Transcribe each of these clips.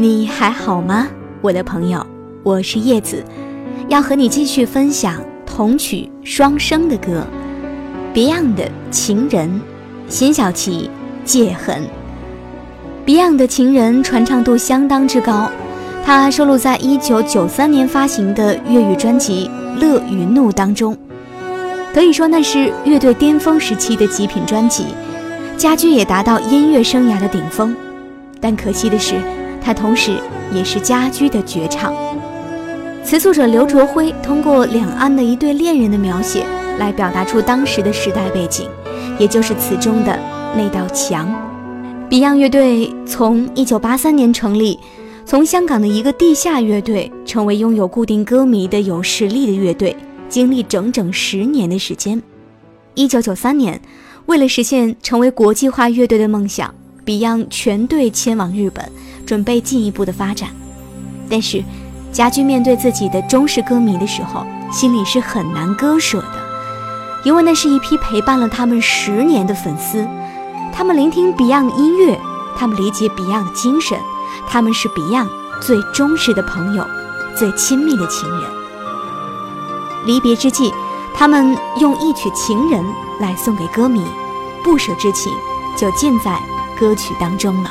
你还好吗，我的朋友？我是叶子，要和你继续分享同曲双声的歌，Beyond 的《情人》，辛晓琪《戒痕》。Beyond 的《情人》传唱度相当之高，它收录在1993年发行的粤语专辑《乐与怒》当中，可以说那是乐队巅峰时期的极品专辑，家驹也达到音乐生涯的顶峰。但可惜的是。它同时也是家居的绝唱。词作者刘卓辉通过两岸的一对恋人的描写，来表达出当时的时代背景，也就是词中的那道墙。Beyond 乐队从1983年成立，从香港的一个地下乐队，成为拥有固定歌迷的有实力的乐队，经历整整十年的时间。1993年，为了实现成为国际化乐队的梦想，Beyond 全队迁往日本。准备进一步的发展，但是家驹面对自己的忠实歌迷的时候，心里是很难割舍的，因为那是一批陪伴了他们十年的粉丝，他们聆听 Beyond 音乐，他们理解 Beyond 的精神，他们是 Beyond 最忠实的朋友，最亲密的情人。离别之际，他们用一曲《情人》来送给歌迷，不舍之情就尽在歌曲当中了。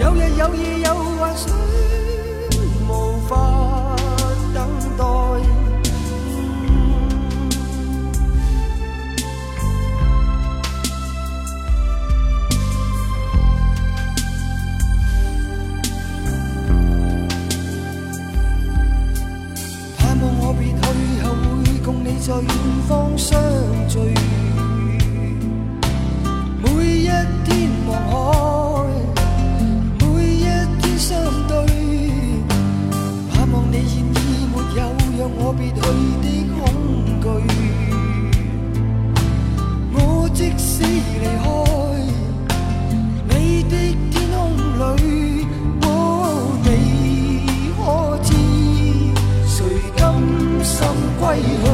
有日有夜有幻想，无法等待。盼望我别去后会共你在远方相聚，别去的恐惧，我即使离开你的天空里，哦，你可知谁甘心归去？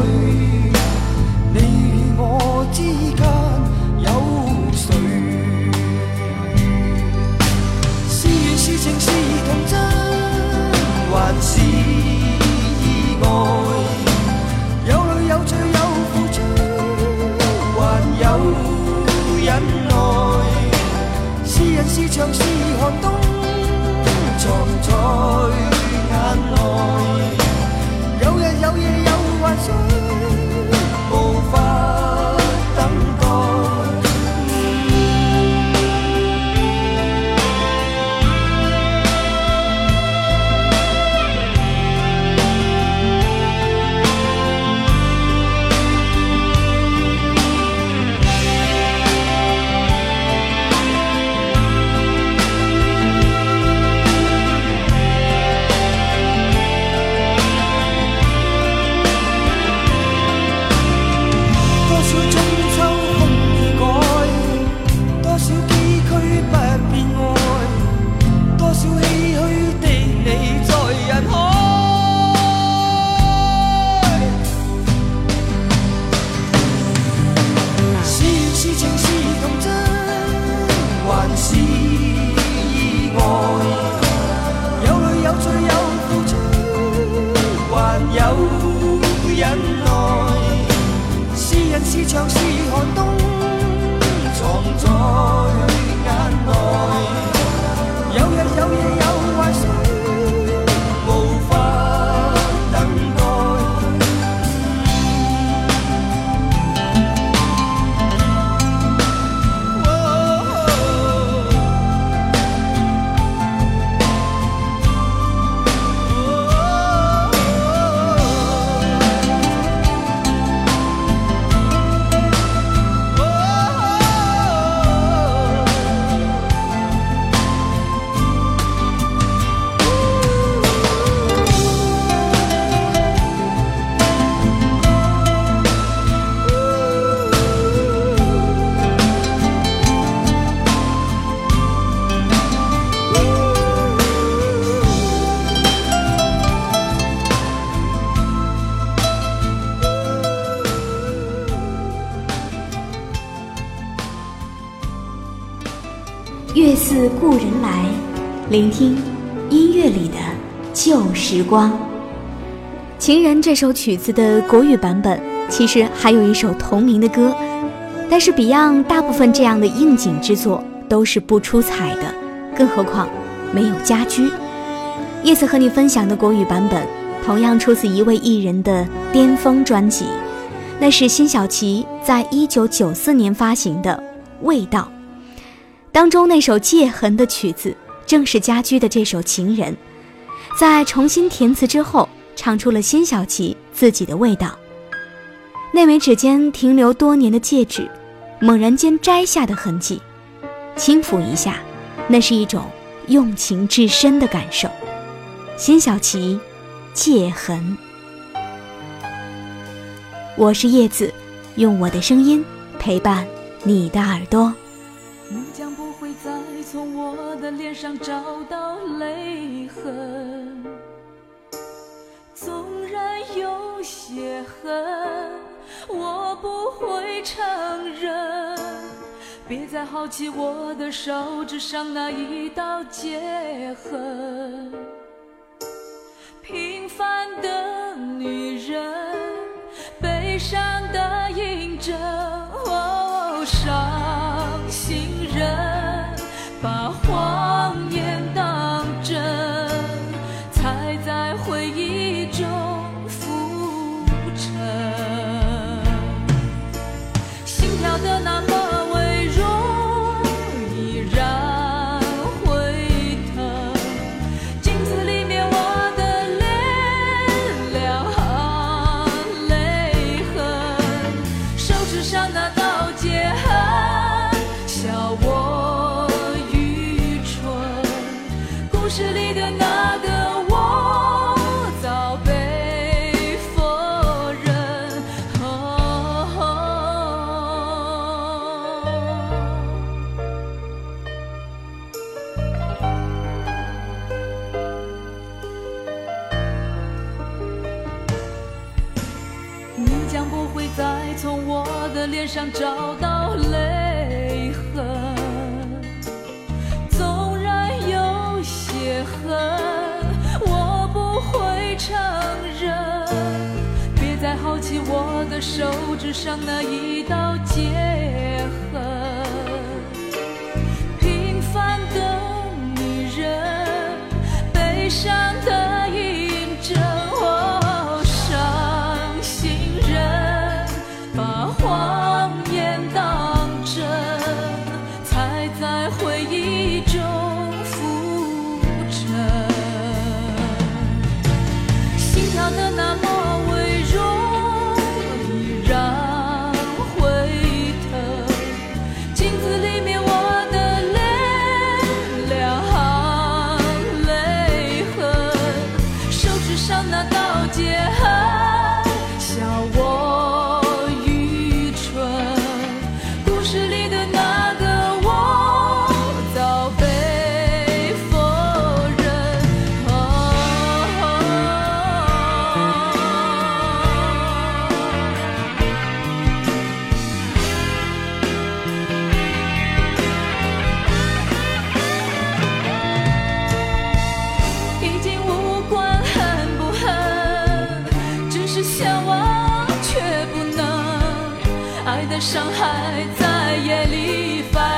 有付出还有忍耐是人是墙是寒自故人来，聆听音乐里的旧时光。《情人》这首曲子的国语版本，其实还有一首同名的歌，但是 Beyond 大部分这样的应景之作都是不出彩的，更何况没有家居。叶子和你分享的国语版本，同样出自一位艺人的巅峰专辑，那是辛晓琪在一九九四年发行的《味道》。当中那首《戒痕》的曲子，正是家驹的这首《情人》，在重新填词之后，唱出了辛晓琪自己的味道。那枚指尖停留多年的戒指，猛然间摘下的痕迹，轻抚一下，那是一种用情至深的感受。辛晓琪，《戒痕》。我是叶子，用我的声音陪伴你的耳朵。脸上找到泪痕，纵然有些恨，我不会承认。别再好奇我的手指上那一道结痕。平凡的女人，悲伤的印证。的脸上找到泪痕。纵然有些恨，我不会承认。别再好奇我的手指上那一道茧在夜里翻。